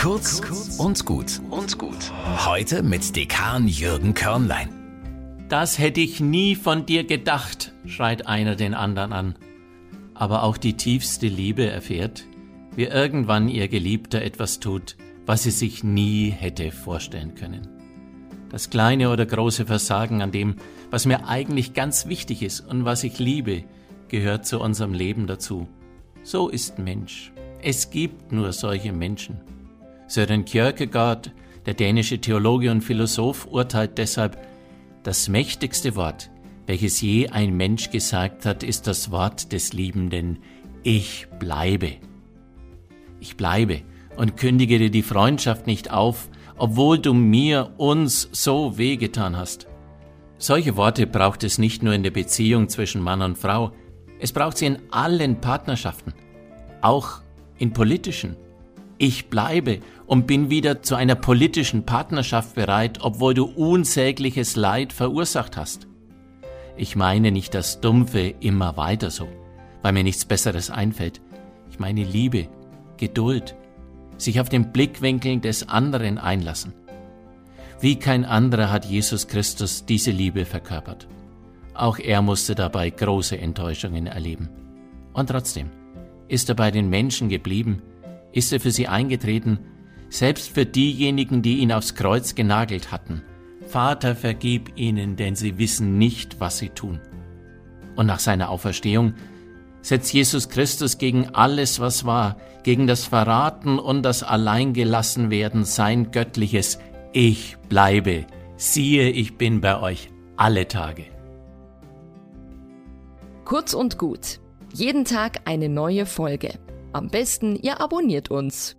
Kurz und gut und gut. Heute mit Dekan Jürgen Körnlein. Das hätte ich nie von dir gedacht, schreit einer den anderen an. Aber auch die tiefste Liebe erfährt, wie irgendwann ihr Geliebter etwas tut, was sie sich nie hätte vorstellen können. Das kleine oder große Versagen an dem, was mir eigentlich ganz wichtig ist und was ich liebe, gehört zu unserem Leben dazu. So ist Mensch. Es gibt nur solche Menschen. Søren Kierkegaard, der dänische Theologe und Philosoph, urteilt deshalb, das mächtigste Wort, welches je ein Mensch gesagt hat, ist das Wort des Liebenden, ich bleibe. Ich bleibe und kündige dir die Freundschaft nicht auf, obwohl du mir, uns so wehgetan hast. Solche Worte braucht es nicht nur in der Beziehung zwischen Mann und Frau, es braucht sie in allen Partnerschaften, auch in politischen. Ich bleibe und bin wieder zu einer politischen Partnerschaft bereit, obwohl du unsägliches Leid verursacht hast. Ich meine nicht das Dumpfe immer weiter so, weil mir nichts Besseres einfällt. Ich meine Liebe, Geduld, sich auf den Blickwinkel des anderen einlassen. Wie kein anderer hat Jesus Christus diese Liebe verkörpert. Auch er musste dabei große Enttäuschungen erleben. Und trotzdem ist er bei den Menschen geblieben, ist er für sie eingetreten, selbst für diejenigen, die ihn aufs Kreuz genagelt hatten. Vater, vergib ihnen, denn sie wissen nicht, was sie tun. Und nach seiner Auferstehung setzt Jesus Christus gegen alles, was war, gegen das Verraten und das Alleingelassenwerden sein göttliches Ich bleibe, siehe, ich bin bei euch alle Tage. Kurz und gut. Jeden Tag eine neue Folge. Am besten, ihr abonniert uns.